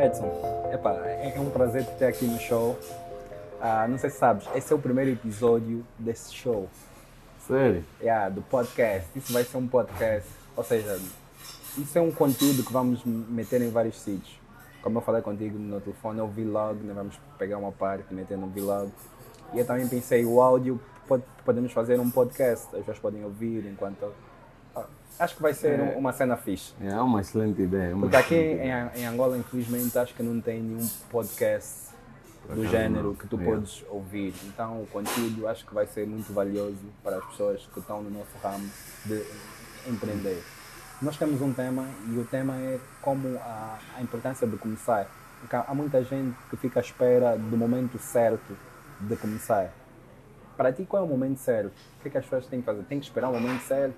Edson, epa, é um prazer te ter aqui no show. Ah, não sei se sabes, esse é o primeiro episódio desse show. Sério? Yeah, do podcast. Isso vai ser um podcast. Ou seja, isso é um conteúdo que vamos meter em vários sítios. Como eu falei contigo no telefone, é o vlog, né? vamos pegar uma parte e meter no vlog. E eu também pensei, o áudio, pode, podemos fazer um podcast. As pessoas podem ouvir enquanto... Acho que vai ser É. uma cena fixe. É uma excelente ideia. uma Porque aqui em, em Angola, infelizmente, acho que não tem nenhum podcast do acaso gênero não. que tu Yeah. podes ouvir. Então, o conteúdo acho que vai ser muito valioso para as pessoas que estão no nosso ramo de empreender. Nós temos um tema e o tema é como a, a importância de começar. Porque há há muita gente que fica à espera do momento certo de começar. Para ti, qual é o momento certo? O que é que as pessoas têm que fazer? Tem que esperar o momento certo,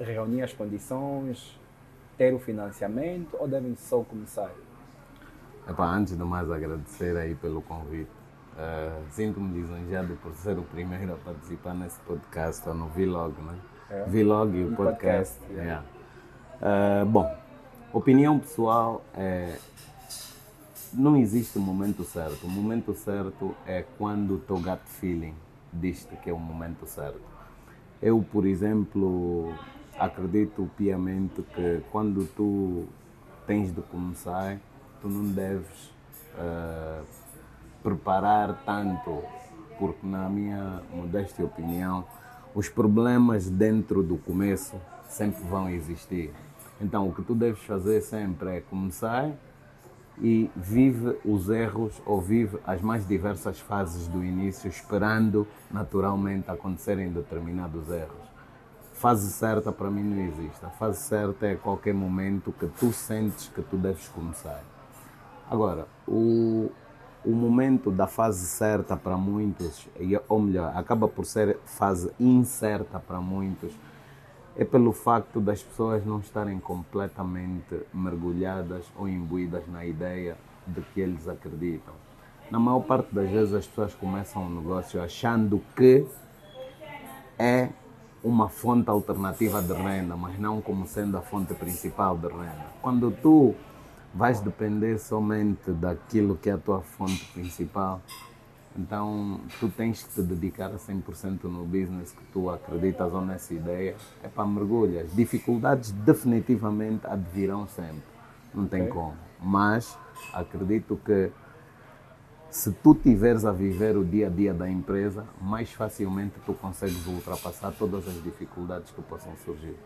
reunir as condições, ter o financiamento ou devem só começar? Epá, antes de mais agradecer aí pelo convite. Eh, Sinto-me lisonjeado por ser o primeiro a participar nesse podcast, ou no Vlog, né? É. Vlog e o podcast. podcast, yeah. yeah. Eh, bom, opinião pessoal é. Não existe momento certo. O momento certo é quando o teu gut feeling diz-te que é o momento certo. Eu, por exemplo, acredito piamente que quando tu tens de começar, tu não deves eh, preparar tanto, porque na minha modesta opinião, os problemas dentro do começo sempre vão existir. Então, o que tu deves fazer sempre é começar e vive os erros ou vive as mais diversas fases do início, esperando naturalmente acontecerem determinados erros. Fase certa para mim não existe. A fase certa é qualquer momento que tu sentes que tu deves começar. Agora, o, o momento da fase certa para muitos, ou melhor, acaba por ser fase incerta para muitos, é pelo facto das pessoas não estarem completamente mergulhadas ou imbuídas na ideia de que eles acreditam. Na maior parte das vezes as pessoas começam um negócio achando que é uma fonte alternativa de renda, mas não como sendo a fonte principal de renda. Quando tu vais depender somente daquilo que é a tua fonte principal, então tu tens que te dedicar a 100% no business que tu acreditas ou nessa ideia. É para mergulhas. Dificuldades definitivamente advirão sempre. Não tem Ok. como. Mas acredito que se tu tiveres a viver o dia a dia da empresa, mais facilmente tu consegues ultrapassar todas as dificuldades que possam surgir.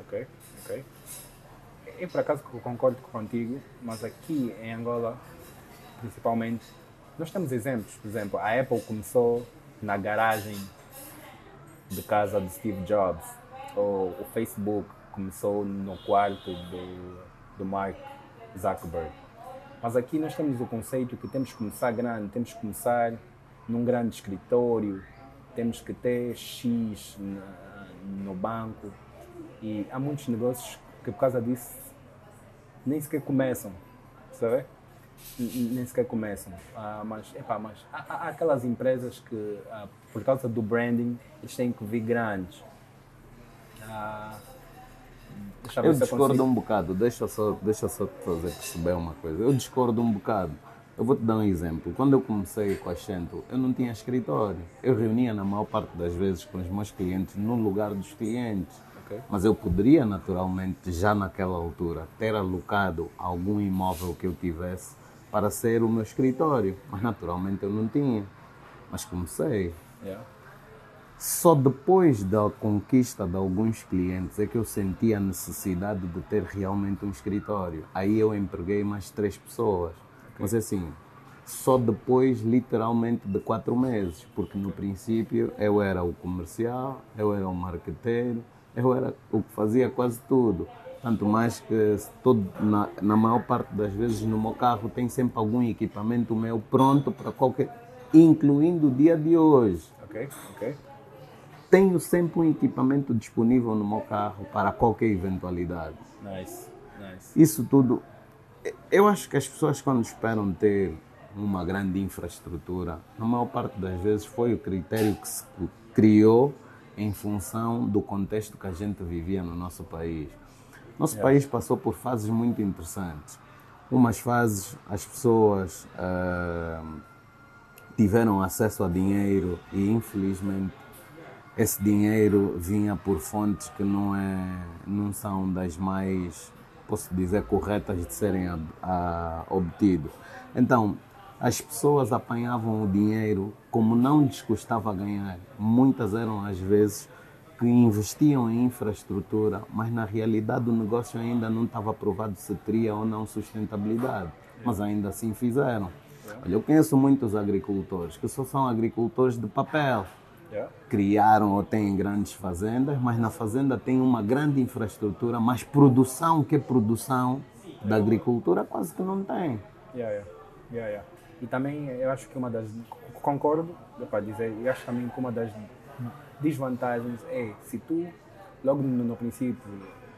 Ok, ok. Eu por acaso concordo contigo, mas aqui em Angola, principalmente, nós temos exemplos. Por exemplo, a Apple começou na garagem de casa de Steve Jobs, ou o Facebook começou no quarto do, do Mark Zuckerberg. Mas aqui nós temos o conceito que temos que começar grande, temos que começar num grande escritório, temos que ter X no banco. E há muitos negócios que por causa disso nem sequer começam, sabe? Nem sequer começam. Ah, mas, epá, mas há, há- aquelas empresas que, ah, por causa do branding, eles têm que vir grandes. Ah, Eu discordo consigo- um bocado, deixa só, deixa só te fazer perceber uma coisa. Eu discordo um bocado. Eu vou te dar um exemplo. Quando eu comecei com a Xento, eu não tinha escritório. Eu reunia na maior parte das vezes com os meus clientes no lugar dos clientes. Ok. Mas eu poderia naturalmente, já naquela altura, ter alocado algum imóvel que eu tivesse para ser o meu escritório. Mas naturalmente eu não tinha. Mas comecei. Yeah. Só depois da conquista de alguns clientes é que eu senti a necessidade de ter realmente um escritório. Aí eu empreguei mais três pessoas. Mas assim, só depois, literalmente, de quatro meses. Porque no princípio eu era o comercial, eu era o marqueteiro, eu era o que fazia quase tudo. Tanto mais que todo, na, na maior parte das vezes no meu carro tem sempre algum equipamento meu pronto para qualquer. incluindo o dia de hoje Ok, ok. tenho sempre um equipamento disponível no meu carro para qualquer eventualidade. Nice, nice. Isso tudo, eu acho que as pessoas quando esperam ter uma grande infraestrutura, na maior parte das vezes foi o critério que se criou em função do contexto que a gente vivia no nosso país. Nosso país passou por fases muito interessantes. Umas fases as pessoas ah, tiveram acesso a dinheiro e infelizmente esse dinheiro vinha por fontes que não, é, não são das mais, posso dizer, corretas de serem a, a, obtido. Então, as pessoas apanhavam o dinheiro como não lhes custava ganhar. Muitas eram, às vezes, que investiam em infraestrutura, mas na realidade o negócio ainda não estava provado se teria ou não sustentabilidade. Mas ainda assim fizeram. Olha, eu conheço muitos agricultores que só são agricultores de papel Yeah. criaram ou têm grandes fazendas, mas na fazenda tem uma grande infraestrutura, mas produção que é produção da agricultura quase que não tem. Yeah, yeah. Yeah, yeah. E também eu acho que uma das. Concordo, para dizer, eu acho também que uma das desvantagens é se tu, logo no, no princípio,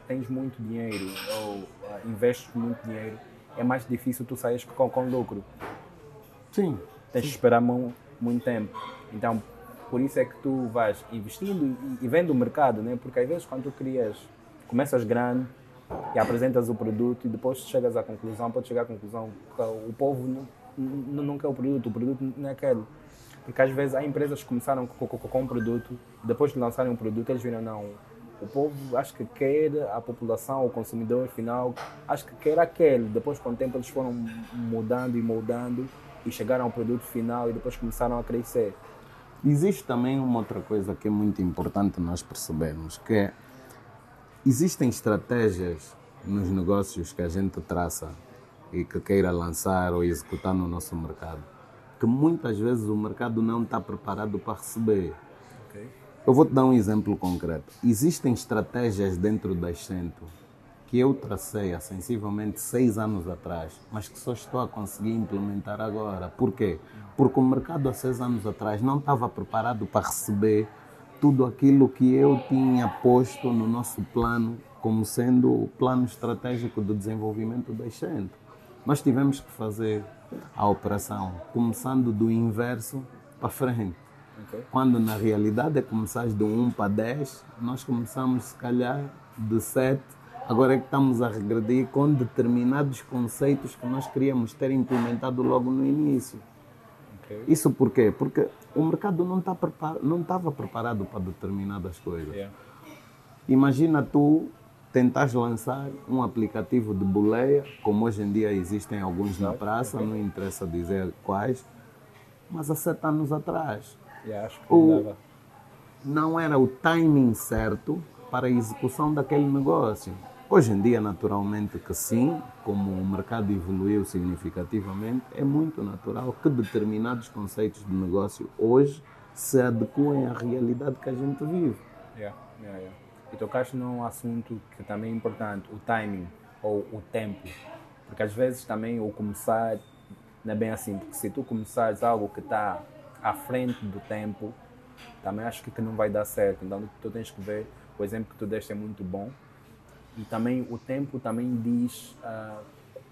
tens muito dinheiro ou ah, investes muito dinheiro, é mais difícil tu sair com, com lucro. Sim. Tens de esperar mu- muito tempo. Então, por isso é que tu vais investindo e, e vendo o mercado, né? Porque às vezes quando tu crias, começas grande e apresentas o produto e depois chegas à conclusão, pode chegar à conclusão que o povo não, não, não quer o produto, o produto não é aquele. Porque às vezes há empresas que começaram com, com, com um produto, depois de lançarem um produto, eles viram, não, o povo acho que quer, a população, o consumidor final, acho que quer aquele. Depois com o tempo eles foram mudando e moldando e chegaram ao produto final e depois começaram a crescer. Existe também uma outra coisa que é muito importante nós percebermos, que é existem estratégias nos negócios que a gente traça e que queira lançar ou executar no nosso mercado, que muitas vezes o mercado não está preparado para receber. Ok? Eu vou te dar um exemplo concreto. Existem estratégias dentro da Accento que eu tracei há sensivelmente seis anos atrás, mas que só estou a conseguir implementar agora. Por quê? Porque o mercado há seis anos atrás não estava preparado para receber tudo aquilo que eu tinha posto no nosso plano como sendo o plano estratégico de desenvolvimento da Accento. Nós tivemos que fazer a operação começando do inverso para frente. Ok? Quando na realidade é começar de 1 para 10, nós começamos se calhar de 7. Agora é que estamos a regredir com determinados conceitos que nós queríamos ter implementado logo no início. Ok? Isso por quê? Porque o mercado não está prepar... não estava preparado para determinadas coisas. Yeah. Imagina tu tentas lançar um aplicativo de boleia, como hoje em dia existem alguns na praça, não interessa dizer quais, mas há sete anos atrás Yeah, acho que O- não era o timing certo para a execução daquele negócio. Hoje em dia, naturalmente que sim, como o mercado evoluiu significativamente, é muito natural que determinados conceitos de negócio hoje se adequem à realidade que a gente vive. Yeah, yeah. E tocaste num assunto que também é importante, o timing ou o tempo. Porque às vezes também o começar não é bem assim, porque se tu começares algo que está à frente do tempo, também acho que, não vai dar certo. Então tu tens que ver, o exemplo que tu deste é muito bom. E também o tempo também diz, ah,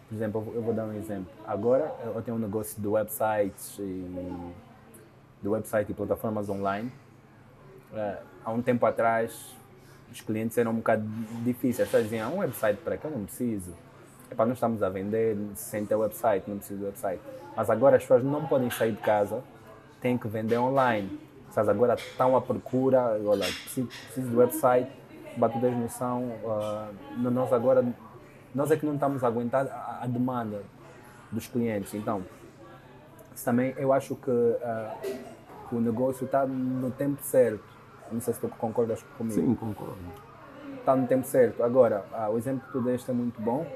por exemplo, eu vou- dar um exemplo. Agora eu tenho um negócio de websites e de website e plataformas online. Eh, há um tempo atrás, os clientes eram um bocado difíceis. As pessoas diziam, "Ah, um website para que eu não preciso. Epá, nós estamos a vender sem ter website, não preciso de website. Mas agora as pessoas não podem sair de casa, têm que vender online. Sabes, agora estão à procura, olha, preciso, preciso de website, para tu teres noção, ah, nós agora, nós é que não estamos a aguentar a, a demanda dos clientes. Então, também eu acho que ah, que o negócio está no tempo certo. Não sei se tu concordas comigo. Sim, concordo. Está no tempo certo. Agora, ah, o exemplo que tu deste é muito bom.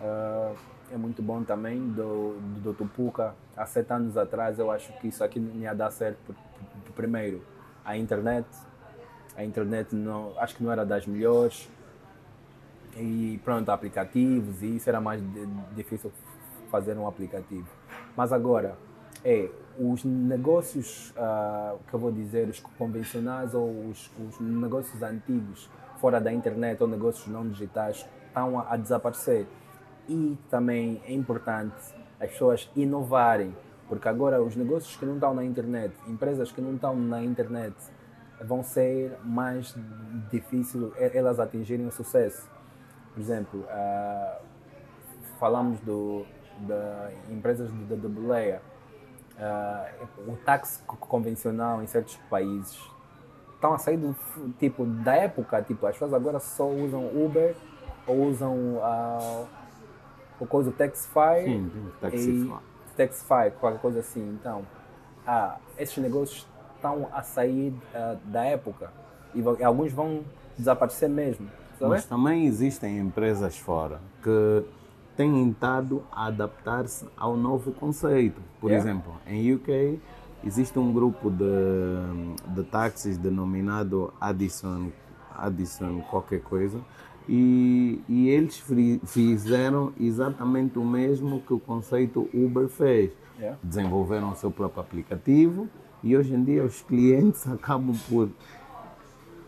Ah, é muito bom também do, do, do Tupuca. Há sete anos atrás eu acho que isso aqui não ia dar certo. por- por- Primeiro, a internet. A internet não, acho que não era das melhores. E pronto, aplicativos e isso era mais di- difícil fazer um aplicativo. Mas agora, é, os negócios, ah, que eu vou dizer, os convencionais ou os, os negócios antigos, fora da internet ou negócios não digitais, estão a, a desaparecer. E também é importante as pessoas inovarem, porque agora os negócios que não estão na internet, empresas que não estão na internet, vão ser mais difícil elas atingirem o sucesso. Por exemplo, ah, falamos do, empresas de, de, de boleia, uh, o táxi convencional em certos países estão a sair do tipo da época, tipo as pessoas agora só usam Uber ou usam uh, o coisa Taxify, Sim, Taxify. Taxify, qualquer coisa assim. Então, ah, esses negócios estão a sair uh, da época e, e alguns vão desaparecer mesmo. Sabe? Mas também existem empresas fora que têm estado a adaptar-se ao novo conceito. Por Yeah. exemplo, em UK existe um grupo de, de táxis denominado Addison, Addison qualquer coisa, e, e eles fizeram exatamente o mesmo que o conceito Uber fez. Yeah. Desenvolveram o seu próprio aplicativo e hoje em dia os clientes acabam por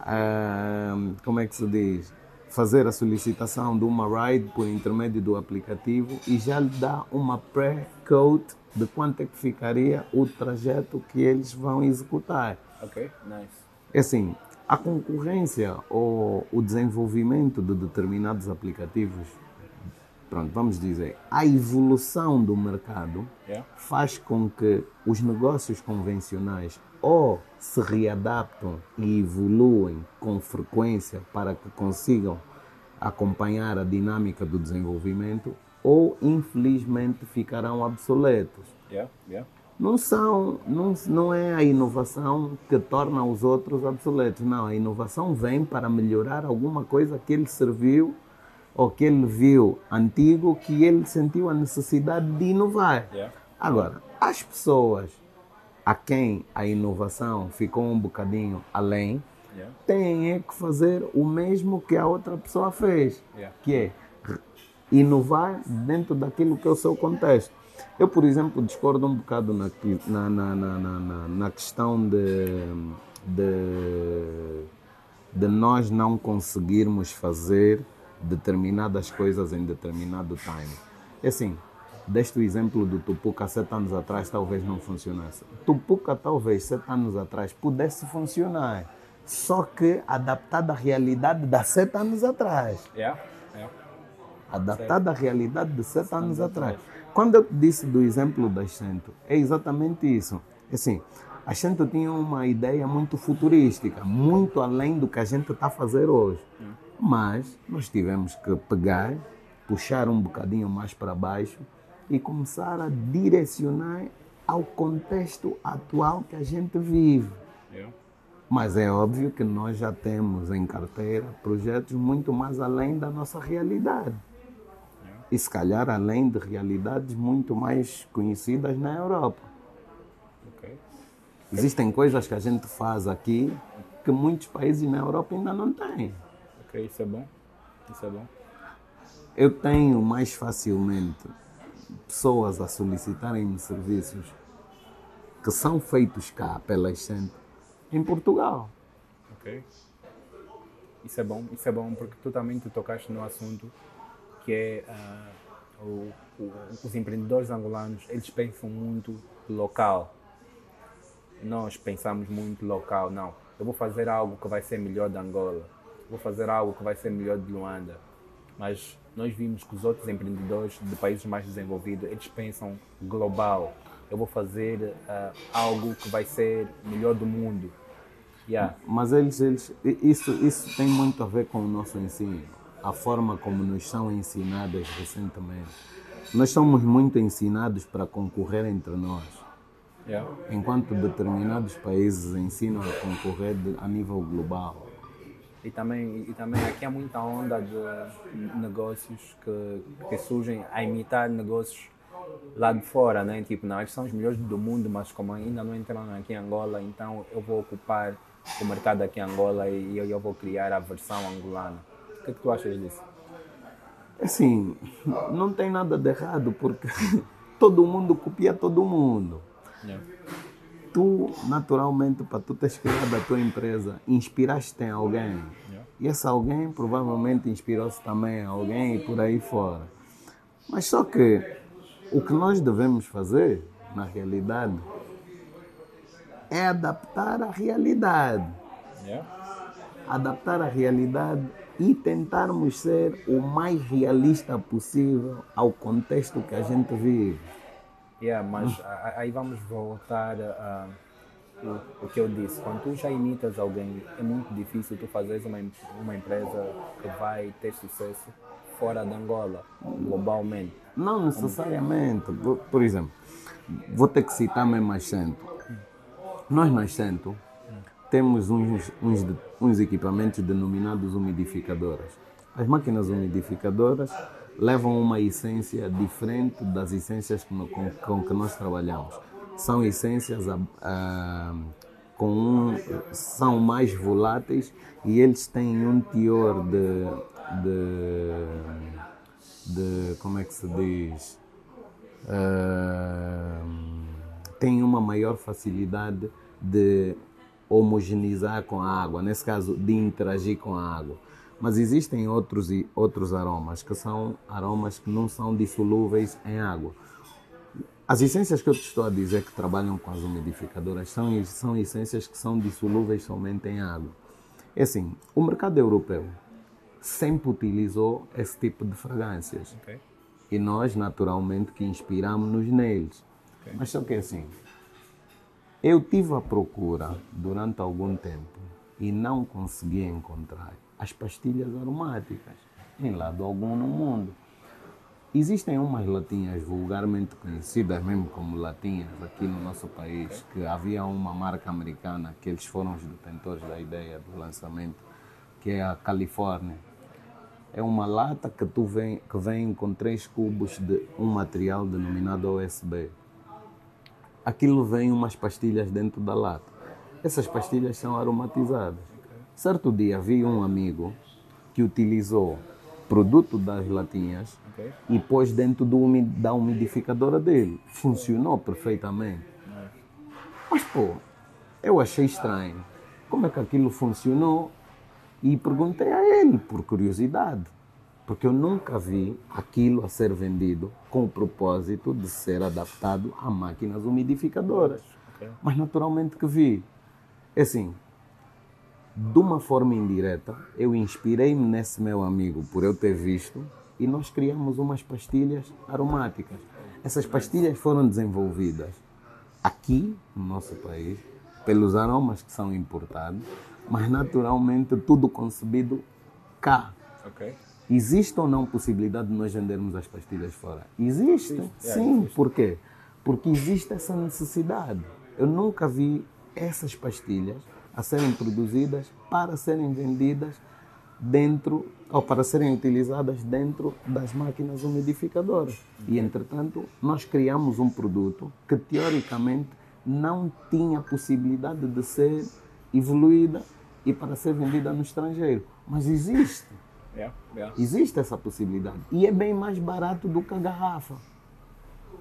ah, como é que se diz? Fazer a solicitação de uma ride por intermédio do aplicativo e já lhe dá uma pré-code de quanto é que ficaria o trajeto que eles vão executar. Ok, nice. É assim, a concorrência ou o desenvolvimento de determinados aplicativos, pronto, vamos dizer, a evolução do mercado Yeah. faz com que os negócios convencionais ou se readaptam e evoluem com frequência para que consigam acompanhar a dinâmica do desenvolvimento ou infelizmente ficarão obsoletos. Yeah, yeah. Não são, não, não é a inovação que torna os outros obsoletos, não, a inovação vem para melhorar alguma coisa que ele serviu ou que ele viu antigo que ele sentiu a necessidade de inovar. Yeah. Agora, as pessoas a quem a inovação ficou um bocadinho além, Yeah. têm é que fazer o mesmo que a outra pessoa fez, Yeah. que é inovar dentro daquilo que é o seu contexto. Eu, por exemplo, discordo um bocado na, na, na, na, na- na questão de, de, de nós não conseguirmos fazer determinadas coisas em determinado time. É assim, deste o exemplo do Tupuca sete anos atrás talvez não funcionasse. Tupuca talvez sete anos atrás pudesse funcionar, só que adaptado à realidade de sete anos atrás Yeah. Yeah. adaptada à realidade de sete anos atrás. Quando eu disse do exemplo da Xento, é exatamente isso. Assim, a Xento tinha uma ideia muito futurística, muito além do que a gente está a fazer hoje. Mas nós tivemos que pegar, puxar um bocadinho mais para baixo e começar a direcionar ao contexto atual que a gente vive. Yeah. Mas é óbvio que nós já temos em carteira projetos muito mais além da nossa realidade. E se calhar além de realidades muito mais conhecidas na Europa. Ok. Existem coisas que a gente faz aqui que muitos países na Europa ainda não têm. Ok, isso é bom. Isso é bom. Eu tenho mais facilmente pessoas a solicitarem-me serviços que são feitos cá pela Excente em Portugal. Ok. Isso é bom, isso é bom porque tu também tu tocaste no assunto que é ah, o- o- os empreendedores angolanos, eles pensam muito local. Nós pensamos muito local, não. Eu vou fazer algo que vai ser melhor da Angola. Vou fazer algo que vai ser melhor de Luanda. Mas nós vimos que os outros empreendedores de países mais desenvolvidos, eles pensam global. Eu vou fazer ah, algo que vai ser melhor do mundo. Yeah. Mas eles, eles, isso, isso tem muito a ver com o nosso ensino, a forma como nos são ensinadas recentemente. Nós somos muito ensinados para concorrer entre nós, Yeah. enquanto determinados países ensinam a concorrer a nível global. E também, e também aqui há muita onda de negócios que, que surgem a imitar negócios lá de fora, né? Tipo, não, eles são os melhores do mundo, mas como ainda não entraram aqui em Angola, então eu vou ocupar o mercado aqui em Angola e eu, eu vou criar a versão angolana. O que, é que tu achas disso? Assim, não tem nada de errado, porque todo mundo copia todo mundo. Yeah. Tu, naturalmente, para tu teres criado a tua empresa, inspiraste em alguém. E esse alguém provavelmente inspirou-se também em alguém e por aí fora. Mas só que o que nós devemos fazer, na realidade, é adaptar a realidade. Adaptar a realidade e tentarmos ser o mais realista possível ao contexto que a gente vive. Yeah, mas aí vamos voltar a o, que eu disse. Quando tu já imitas alguém, é muito difícil tu fazeres uma, uma empresa que vai ter sucesso fora de Angola, globalmente. Não necessariamente. Por, exemplo, vou ter que citar mesmo as Cento. Nós nas Cento temos uns, uns, uns equipamentos denominados umidificadoras. As máquinas umidificadoras levam uma essência diferente das essências com, com, com que nós trabalhamos. São essências ah, ah, com um, são mais voláteis e eles têm um teor de, de, de como é que se diz ah, tem uma maior facilidade de homogeneizar com a água, nesse caso de interagir com a água. Mas existem outros, e- outros aromas que são aromas que não são dissolúveis em água. As essências que eu te estou a dizer que trabalham com as umidificadoras são, são essências que são dissolúveis somente em água. É assim, o mercado europeu sempre utilizou esse tipo de fragrâncias ok? e nós naturalmente que inspiramos-nos neles. Mas só que assim, eu tive à procura durante algum tempo e não consegui encontrar as pastilhas aromáticas em lado algum no mundo. Existem umas latinhas vulgarmente conhecidas mesmo como latinhas aqui no nosso país, que havia uma marca americana que eles foram os detentores da ideia do lançamento, que é a Califórnia. É uma lata que, tu vem, que vem com três cubos de um material denominado OSB. Aquilo vem umas pastilhas dentro da lata. Essas pastilhas são aromatizadas. Certo dia vi um amigo que utilizou produto das latinhas Ok? e pôs dentro do da umidificadora dele. Funcionou perfeitamente. Mas pô, eu achei estranho. Como é que aquilo funcionou? E perguntei a ele, por curiosidade. Porque eu nunca vi aquilo a ser vendido com o propósito de ser adaptado a máquinas umidificadoras. Ok. Mas naturalmente que vi. É assim, de uma forma indireta, eu inspirei-me nesse meu amigo por eu ter visto e nós criamos umas pastilhas aromáticas. Essas pastilhas foram desenvolvidas aqui no nosso país pelos aromas que são importados, mas naturalmente tudo concebido cá. Ok? Existe ou não possibilidade de nós vendermos as pastilhas fora? Existe, Existe, é, sim. existe. Por quê? Porque existe essa necessidade. Eu nunca vi essas pastilhas a serem produzidas para serem vendidas dentro, ou para serem utilizadas dentro das máquinas umidificadoras. E, entretanto, nós criamos um produto que, teoricamente, não tinha possibilidade de ser evoluída e para ser vendida no estrangeiro. Mas existe. Yeah, yeah. Existe essa possibilidade. E é bem mais barato do que a garrafa.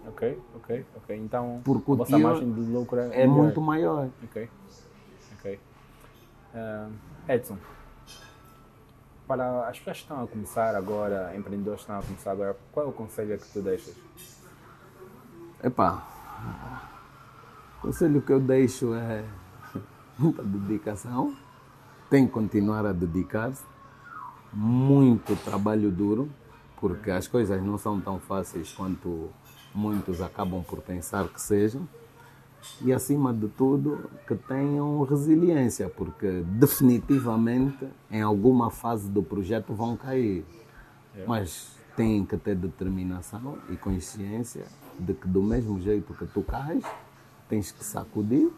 Ok, ok, ok. Então, Porque a vossa margem de lucro É melhor. muito maior. Ok, ok. Ah, Edson, para as pessoas que estão a começar agora, empreendedores que estão a começar agora, qual é o conselho que tu deixas? Epá, o conselho que eu deixo é muita dedicação. Tem que continuar a dedicar-se. Muito trabalho duro, porque as coisas não são tão fáceis quanto muitos acabam por pensar que sejam. E acima de tudo, que tenham resiliência, porque definitivamente em alguma fase do projeto vão cair. Mas têm que ter determinação e consciência de que do mesmo jeito que tu cais, tens que sacudir,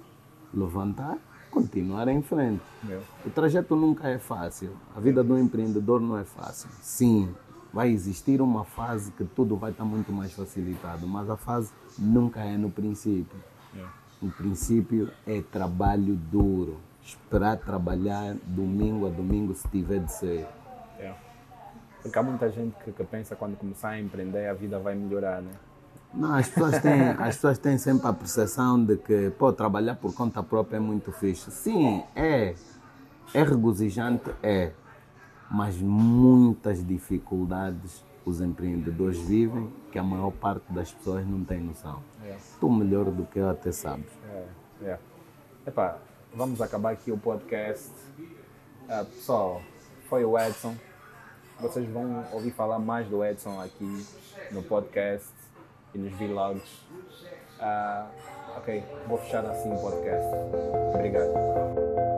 levantar, continuar em frente. Meu. O trajeto nunca é fácil. A vida do empreendedor não é fácil. Sim, vai existir uma fase que tudo vai estar muito mais facilitado, mas a fase nunca é no princípio. Yeah. O princípio é trabalho duro. Esperar trabalhar domingo a domingo se tiver de ser. Yeah. Porque há muita gente que, que pensa quando começar a empreender a vida vai melhorar, né? Não, as pessoas têm, as pessoas têm sempre a percepção de que pô, trabalhar por conta própria é muito fixe. Sim, é. É regozijante, é. Mas muitas dificuldades os empreendedores vivem que a maior parte das pessoas não tem noção. Yeah. Tu melhor do que eu até sabes. É, é. Epá, vamos acabar aqui o podcast. Ah, pessoal, foi o Edson. Vocês vão ouvir falar mais do Edson aqui no podcast e nos vlogs. Ah, ok, vou fechar assim o podcast. Obrigado.